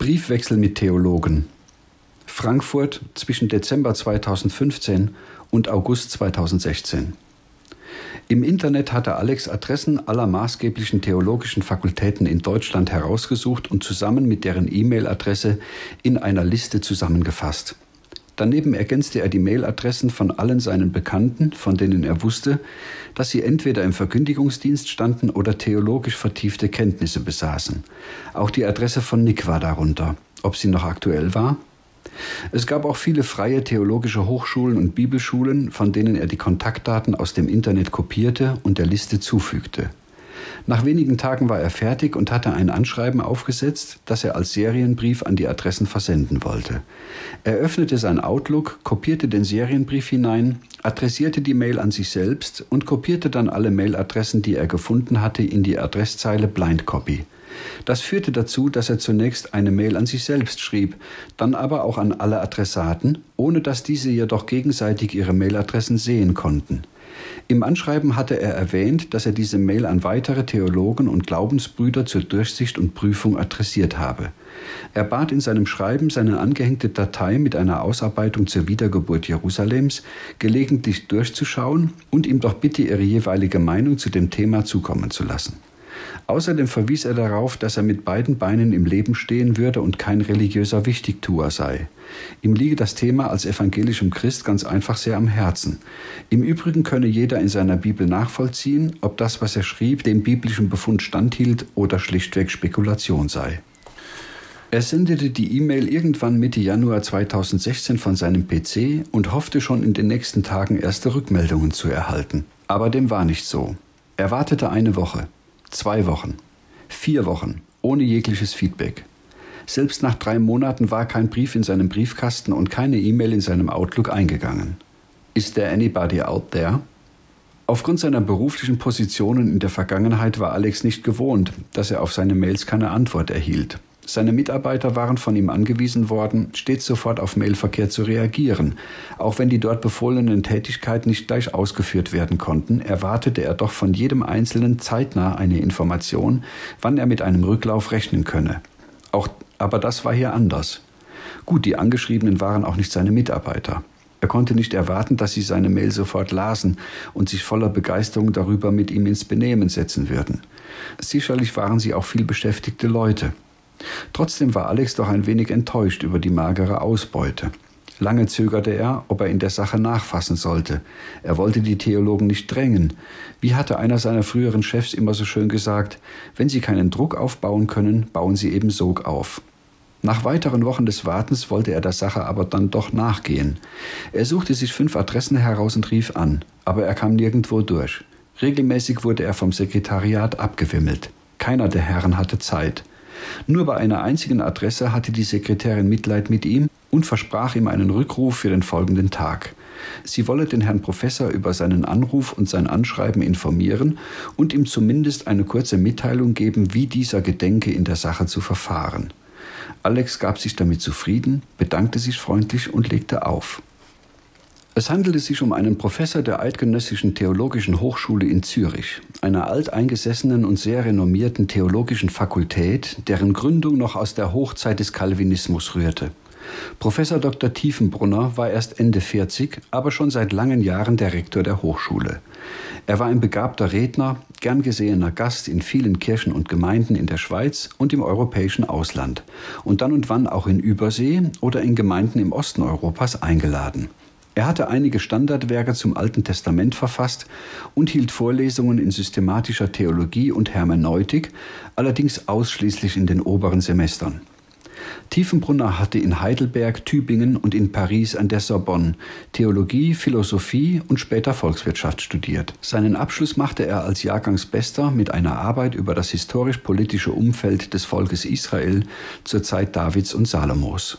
Briefwechsel mit Theologen. Frankfurt zwischen Dezember 2015 und August 2016. Im Internet hatte Alex Adressen aller maßgeblichen theologischen Fakultäten in Deutschland herausgesucht und zusammen mit deren E-Mail-Adresse in einer Liste zusammengefasst. Daneben ergänzte er die Mailadressen von allen seinen Bekannten, von denen er wusste, dass sie entweder im Verkündigungsdienst standen oder theologisch vertiefte Kenntnisse besaßen. Auch die Adresse von Nick war darunter. Ob sie noch aktuell war? Es gab auch viele freie theologische Hochschulen und Bibelschulen, von denen er die Kontaktdaten aus dem Internet kopierte und der Liste zufügte. Nach wenigen Tagen war er fertig und hatte ein Anschreiben aufgesetzt, das er als Serienbrief an die Adressen versenden wollte. Er öffnete sein Outlook, kopierte den Serienbrief hinein, adressierte die Mail an sich selbst und kopierte dann alle Mailadressen, die er gefunden hatte, in die Adresszeile Blind Copy. Das führte dazu, dass er zunächst eine Mail an sich selbst schrieb, dann aber auch an alle Adressaten, ohne dass diese jedoch gegenseitig ihre Mailadressen sehen konnten. Im Anschreiben hatte er erwähnt, dass er diese Mail an weitere Theologen und Glaubensbrüder zur Durchsicht und Prüfung adressiert habe. Er bat in seinem Schreiben, seine angehängte Datei mit einer Ausarbeitung zur Wiedergeburt Jerusalems gelegentlich durchzuschauen und ihm doch bitte ihre jeweilige Meinung zu dem Thema zukommen zu lassen. Außerdem verwies er darauf, dass er mit beiden Beinen im Leben stehen würde und kein religiöser Wichtigtuer sei. Ihm liege das Thema als evangelischem Christ ganz einfach sehr am Herzen. Im Übrigen könne jeder in seiner Bibel nachvollziehen, ob das, was er schrieb, dem biblischen Befund standhielt oder schlichtweg Spekulation sei. Er sendete die E-Mail irgendwann Mitte Januar 2016 von seinem PC und hoffte schon in den nächsten Tagen erste Rückmeldungen zu erhalten. Aber dem war nicht so. Er wartete eine Woche. Zwei Wochen, vier Wochen, ohne jegliches Feedback. Selbst nach drei Monaten war kein Brief in seinem Briefkasten und keine E-Mail in seinem Outlook eingegangen. Is there anybody out there? Aufgrund seiner beruflichen Positionen in der Vergangenheit war Alex nicht gewohnt, dass er auf seine Mails keine Antwort erhielt. Seine Mitarbeiter waren von ihm angewiesen worden, stets sofort auf Mailverkehr zu reagieren. Auch wenn die dort befohlenen Tätigkeiten nicht gleich ausgeführt werden konnten, erwartete er doch von jedem Einzelnen zeitnah eine Information, wann er mit einem Rücklauf rechnen könne. Auch, aber das war hier anders. Gut, die Angeschriebenen waren auch nicht seine Mitarbeiter. Er konnte nicht erwarten, dass sie seine Mail sofort lasen und sich voller Begeisterung darüber mit ihm ins Benehmen setzen würden. Sicherlich waren sie auch viel beschäftigte Leute. Trotzdem war Alex doch ein wenig enttäuscht über die magere Ausbeute. Lange zögerte er, ob er in der Sache nachfassen sollte. Er wollte die Theologen nicht drängen. Wie hatte einer seiner früheren Chefs immer so schön gesagt, wenn sie keinen Druck aufbauen können, bauen sie eben Sog auf. Nach weiteren Wochen des Wartens wollte er der Sache aber dann doch nachgehen. Er suchte sich fünf Adressen heraus und rief an, aber er kam nirgendwo durch. Regelmäßig wurde er vom Sekretariat abgewimmelt. Keiner der Herren hatte Zeit. Nur bei einer einzigen Adresse hatte die Sekretärin Mitleid mit ihm und versprach ihm einen Rückruf für den folgenden Tag. Sie wolle den Herrn Professor über seinen Anruf und sein Anschreiben informieren und ihm zumindest eine kurze Mitteilung geben, wie dieser gedenke, in der Sache zu verfahren. Alex gab sich damit zufrieden, bedankte sich freundlich und legte auf. Es handelte sich um einen Professor der Eidgenössischen Theologischen Hochschule in Zürich, einer alteingesessenen und sehr renommierten theologischen Fakultät, deren Gründung noch aus der Hochzeit des Calvinismus rührte. Professor Dr. Tiefenbrunner war erst Ende 40, aber schon seit langen Jahren der Rektor der Hochschule. Er war ein begabter Redner, gern gesehener Gast in vielen Kirchen und Gemeinden in der Schweiz und im europäischen Ausland und dann und wann auch in Übersee oder in Gemeinden im Osten Europas eingeladen. Er hatte einige Standardwerke zum Alten Testament verfasst und hielt Vorlesungen in systematischer Theologie und Hermeneutik, allerdings ausschließlich in den oberen Semestern. Tiefenbrunner hatte in Heidelberg, Tübingen und in Paris an der Sorbonne Theologie, Philosophie und später Volkswirtschaft studiert. Seinen Abschluss machte er als Jahrgangsbester mit einer Arbeit über das historisch-politische Umfeld des Volkes Israel zur Zeit Davids und Salomos.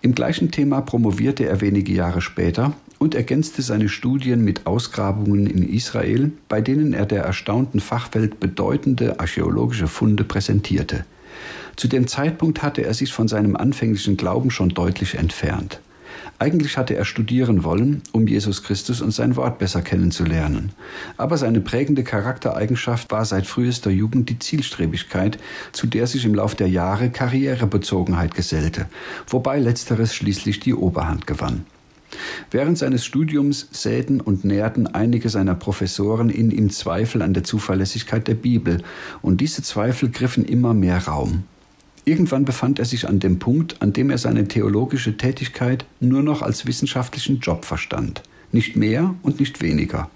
Im gleichen Thema promovierte er wenige Jahre später und ergänzte seine Studien mit Ausgrabungen in Israel, bei denen er der erstaunten Fachwelt bedeutende archäologische Funde präsentierte. Zu dem Zeitpunkt hatte er sich von seinem anfänglichen Glauben schon deutlich entfernt. Eigentlich hatte er studieren wollen, um Jesus Christus und sein Wort besser kennenzulernen. Aber seine prägende Charaktereigenschaft war seit frühester Jugend die Zielstrebigkeit, zu der sich im Lauf der Jahre Karrierebezogenheit gesellte, wobei letzteres schließlich die Oberhand gewann. Während seines Studiums säten und nährten einige seiner Professoren in ihm Zweifel an der Zuverlässigkeit der Bibel, und diese Zweifel griffen immer mehr Raum. Irgendwann befand er sich an dem Punkt, an dem er seine theologische Tätigkeit nur noch als wissenschaftlichen Job verstand, nicht mehr und nicht weniger.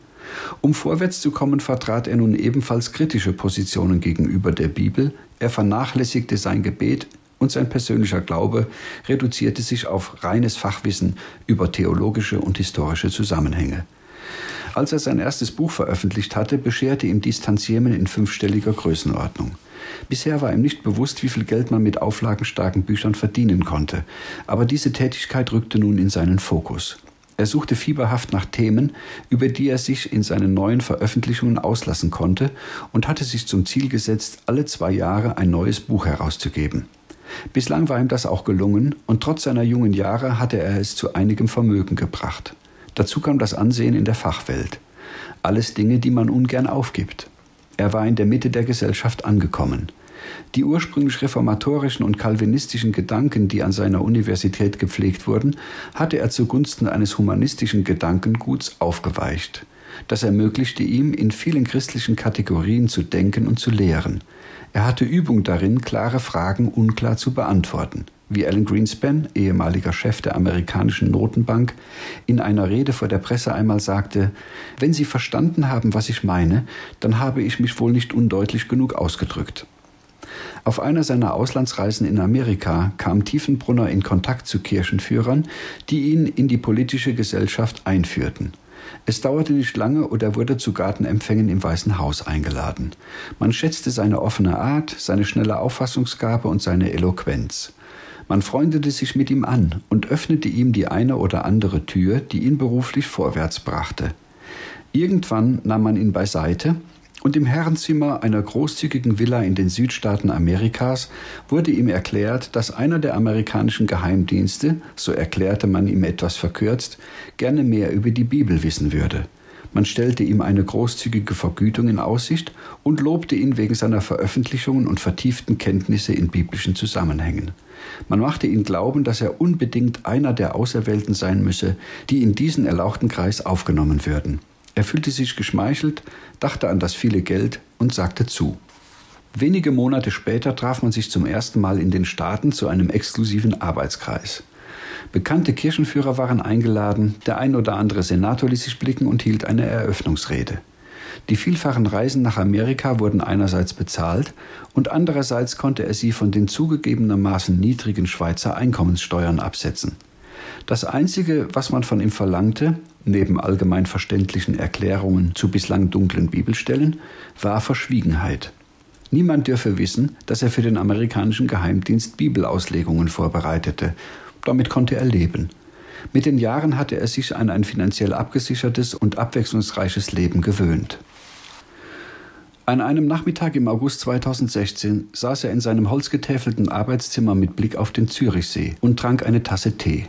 Um vorwärts zu kommen, vertrat er nun ebenfalls kritische Positionen gegenüber der Bibel, er vernachlässigte sein Gebet und sein persönlicher Glaube reduzierte sich auf reines Fachwissen über theologische und historische Zusammenhänge. Als er sein erstes Buch veröffentlicht hatte, bescherte ihm Distanziermen in fünfstelliger Größenordnung. Bisher war ihm nicht bewusst, wie viel Geld man mit auflagenstarken Büchern verdienen konnte, aber diese Tätigkeit rückte nun in seinen Fokus. Er suchte fieberhaft nach Themen, über die er sich in seinen neuen Veröffentlichungen auslassen konnte und hatte sich zum Ziel gesetzt, alle zwei Jahre ein neues Buch herauszugeben. Bislang war ihm das auch gelungen und trotz seiner jungen Jahre hatte er es zu einigem Vermögen gebracht. Dazu kam das Ansehen in der Fachwelt. Alles Dinge, die man ungern aufgibt. Er war in der Mitte der Gesellschaft angekommen. Die ursprünglich reformatorischen und calvinistischen Gedanken, die an seiner Universität gepflegt wurden, hatte er zugunsten eines humanistischen Gedankenguts aufgeweicht. Das ermöglichte ihm, in vielen christlichen Kategorien zu denken und zu lehren. Er hatte Übung darin, klare Fragen unklar zu beantworten wie Alan Greenspan, ehemaliger Chef der amerikanischen Notenbank, in einer Rede vor der Presse einmal sagte, wenn Sie verstanden haben, was ich meine, dann habe ich mich wohl nicht undeutlich genug ausgedrückt. Auf einer seiner Auslandsreisen in Amerika kam Tiefenbrunner in Kontakt zu Kirchenführern, die ihn in die politische Gesellschaft einführten. Es dauerte nicht lange und er wurde zu Gartenempfängen im Weißen Haus eingeladen. Man schätzte seine offene Art, seine schnelle Auffassungsgabe und seine Eloquenz. Man freundete sich mit ihm an und öffnete ihm die eine oder andere Tür, die ihn beruflich vorwärts brachte. Irgendwann nahm man ihn beiseite und im Herrenzimmer einer großzügigen Villa in den Südstaaten Amerikas wurde ihm erklärt, dass einer der amerikanischen Geheimdienste, so erklärte man ihm etwas verkürzt, gerne mehr über die Bibel wissen würde. Man stellte ihm eine großzügige Vergütung in Aussicht und lobte ihn wegen seiner Veröffentlichungen und vertieften Kenntnisse in biblischen Zusammenhängen. Man machte ihn glauben, dass er unbedingt einer der Auserwählten sein müsse, die in diesen erlauchten Kreis aufgenommen würden. Er fühlte sich geschmeichelt, dachte an das viele Geld und sagte zu. Wenige Monate später traf man sich zum ersten Mal in den Staaten zu einem exklusiven Arbeitskreis. Bekannte Kirchenführer waren eingeladen, der ein oder andere Senator ließ sich blicken und hielt eine Eröffnungsrede. Die vielfachen Reisen nach Amerika wurden einerseits bezahlt und andererseits konnte er sie von den zugegebenermaßen niedrigen Schweizer Einkommenssteuern absetzen. Das Einzige, was man von ihm verlangte, neben allgemein verständlichen Erklärungen zu bislang dunklen Bibelstellen, war Verschwiegenheit. Niemand dürfe wissen, dass er für den amerikanischen Geheimdienst Bibelauslegungen vorbereitete. Damit konnte er leben. Mit den Jahren hatte er sich an ein finanziell abgesichertes und abwechslungsreiches Leben gewöhnt. An einem Nachmittag im August 2016 saß er in seinem holzgetäfelten Arbeitszimmer mit Blick auf den Zürichsee und trank eine Tasse Tee.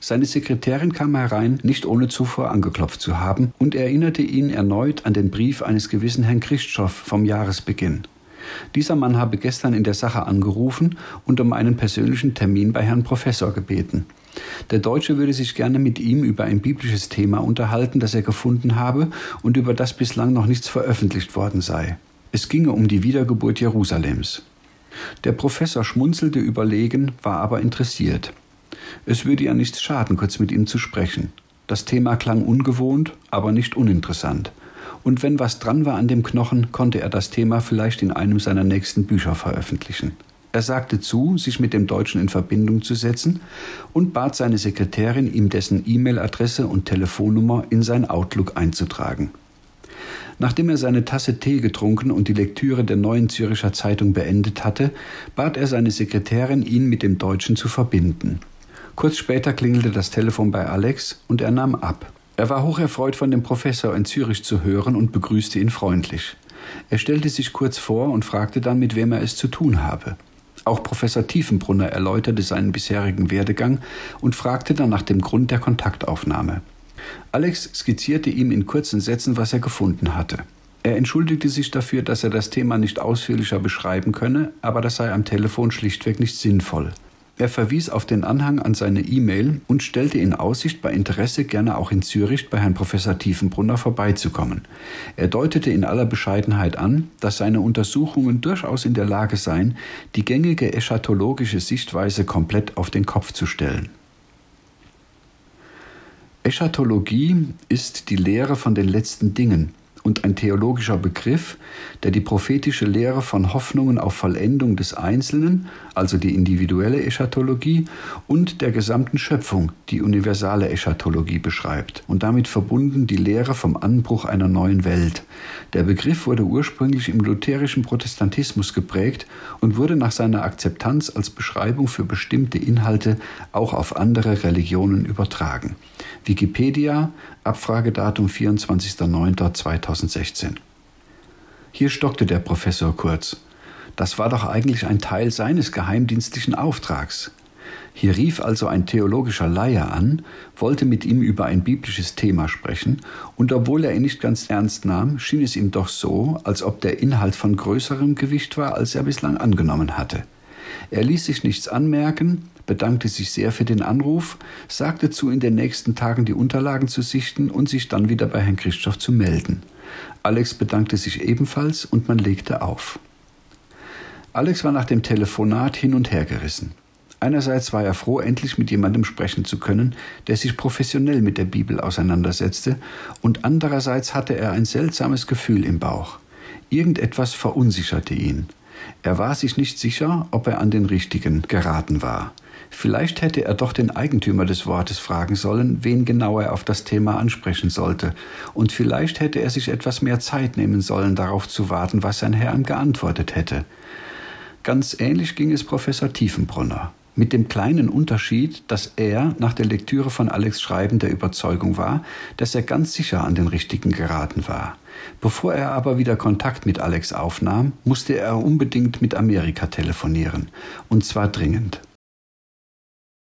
Seine Sekretärin kam herein, nicht ohne zuvor angeklopft zu haben, und erinnerte ihn erneut an den Brief eines gewissen Herrn Christoph vom Jahresbeginn. Dieser Mann habe gestern in der Sache angerufen und um einen persönlichen Termin bei Herrn Professor gebeten. Der Deutsche würde sich gerne mit ihm über ein biblisches Thema unterhalten, das er gefunden habe und über das bislang noch nichts veröffentlicht worden sei. Es ginge um die Wiedergeburt Jerusalems. Der Professor schmunzelte überlegen, war aber interessiert. Es würde ja nichts schaden, kurz mit ihm zu sprechen. Das Thema klang ungewohnt, aber nicht uninteressant. Und wenn was dran war an dem Knochen, konnte er das Thema vielleicht in einem seiner nächsten Bücher veröffentlichen. Er sagte zu, sich mit dem Deutschen in Verbindung zu setzen und bat seine Sekretärin, ihm dessen E-Mail-Adresse und Telefonnummer in sein Outlook einzutragen. Nachdem er seine Tasse Tee getrunken und die Lektüre der neuen Züricher Zeitung beendet hatte, bat er seine Sekretärin, ihn mit dem Deutschen zu verbinden. Kurz später klingelte das Telefon bei Alex und er nahm ab. Er war hocherfreut von dem Professor in Zürich zu hören und begrüßte ihn freundlich. Er stellte sich kurz vor und fragte dann, mit wem er es zu tun habe. Auch Professor Tiefenbrunner erläuterte seinen bisherigen Werdegang und fragte dann nach dem Grund der Kontaktaufnahme. Alex skizzierte ihm in kurzen Sätzen, was er gefunden hatte. Er entschuldigte sich dafür, dass er das Thema nicht ausführlicher beschreiben könne, aber das sei am Telefon schlichtweg nicht sinnvoll. Er verwies auf den Anhang an seine E-Mail und stellte in Aussicht, bei Interesse gerne auch in Zürich bei Herrn Professor Tiefenbrunner vorbeizukommen. Er deutete in aller Bescheidenheit an, dass seine Untersuchungen durchaus in der Lage seien, die gängige eschatologische Sichtweise komplett auf den Kopf zu stellen. Eschatologie ist die Lehre von den letzten Dingen, und ein theologischer Begriff, der die prophetische Lehre von Hoffnungen auf Vollendung des Einzelnen, also die individuelle Eschatologie, und der gesamten Schöpfung, die universale Eschatologie beschreibt und damit verbunden die Lehre vom Anbruch einer neuen Welt. Der Begriff wurde ursprünglich im lutherischen Protestantismus geprägt und wurde nach seiner Akzeptanz als Beschreibung für bestimmte Inhalte auch auf andere Religionen übertragen. Wikipedia, Abfragedatum 24.09.2016. Hier stockte der Professor kurz. Das war doch eigentlich ein Teil seines geheimdienstlichen Auftrags. Hier rief also ein theologischer Laie an, wollte mit ihm über ein biblisches Thema sprechen, und obwohl er ihn nicht ganz ernst nahm, schien es ihm doch so, als ob der Inhalt von größerem Gewicht war, als er bislang angenommen hatte. Er ließ sich nichts anmerken, bedankte sich sehr für den Anruf, sagte zu, in den nächsten Tagen die Unterlagen zu sichten und sich dann wieder bei Herrn Christoph zu melden. Alex bedankte sich ebenfalls und man legte auf. Alex war nach dem Telefonat hin und her gerissen. Einerseits war er froh, endlich mit jemandem sprechen zu können, der sich professionell mit der Bibel auseinandersetzte, und andererseits hatte er ein seltsames Gefühl im Bauch. Irgendetwas verunsicherte ihn. Er war sich nicht sicher, ob er an den Richtigen geraten war. Vielleicht hätte er doch den Eigentümer des Wortes fragen sollen, wen genau er auf das Thema ansprechen sollte, und vielleicht hätte er sich etwas mehr Zeit nehmen sollen, darauf zu warten, was sein Herr ihm geantwortet hätte. Ganz ähnlich ging es Professor Tiefenbrunner. Mit dem kleinen Unterschied, dass er nach der Lektüre von Alex Schreiben der Überzeugung war, dass er ganz sicher an den Richtigen geraten war. Bevor er aber wieder Kontakt mit Alex aufnahm, musste er unbedingt mit Amerika telefonieren, und zwar dringend.